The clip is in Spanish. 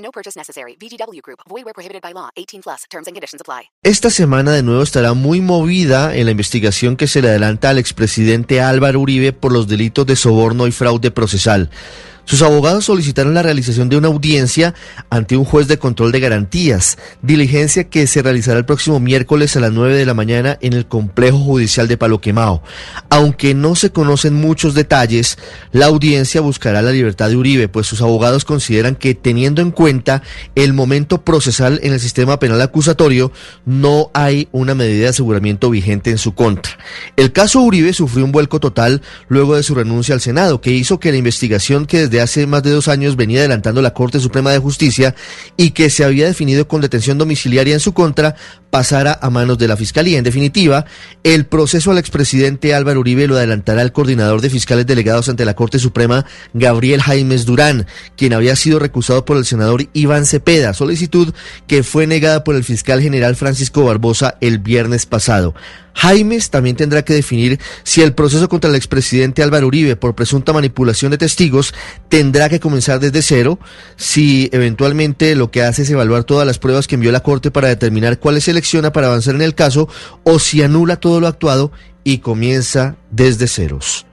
No purchase necessary. VGW Group. Void where prohibited by law. 18 plus. Terms and conditions apply. Esta semana de nuevo estará muy movida en la investigación que se le adelanta al expresidente Álvaro Uribe por los delitos de soborno y fraude procesal. Sus abogados solicitaron la realización de una audiencia ante un juez de control de garantías, diligencia que se realizará el próximo miércoles a las 9 de la mañana en el complejo judicial de Palo Quemao. Aunque no se conocen muchos detalles, la audiencia buscará la libertad de Uribe, pues sus abogados consideran que teniendo en cuenta el momento procesal en el sistema penal acusatorio, no hay una medida de aseguramiento vigente en su contra. El caso Uribe sufrió un vuelco total luego de su renuncia al Senado, que hizo que la investigación que hace más de dos años venía adelantando la Corte Suprema de Justicia y que se había definido con detención domiciliaria en su contra pasara a manos de la Fiscalía. En definitiva, el proceso al expresidente Álvaro Uribe lo adelantará el coordinador de fiscales delegados ante la Corte Suprema, Gabriel Jaimes Durán, quien había sido recusado por el senador Iván Cepeda, solicitud que fue negada por el fiscal general Francisco Barbosa el viernes pasado. Jaimes también tendrá que definir si el proceso contra el expresidente Álvaro Uribe por presunta manipulación de testigos tendrá que comenzar desde cero, si eventualmente lo que hace es evaluar todas las pruebas que envió la Corte para determinar cuáles selecciona para avanzar en el caso, o si anula todo lo actuado y comienza desde ceros.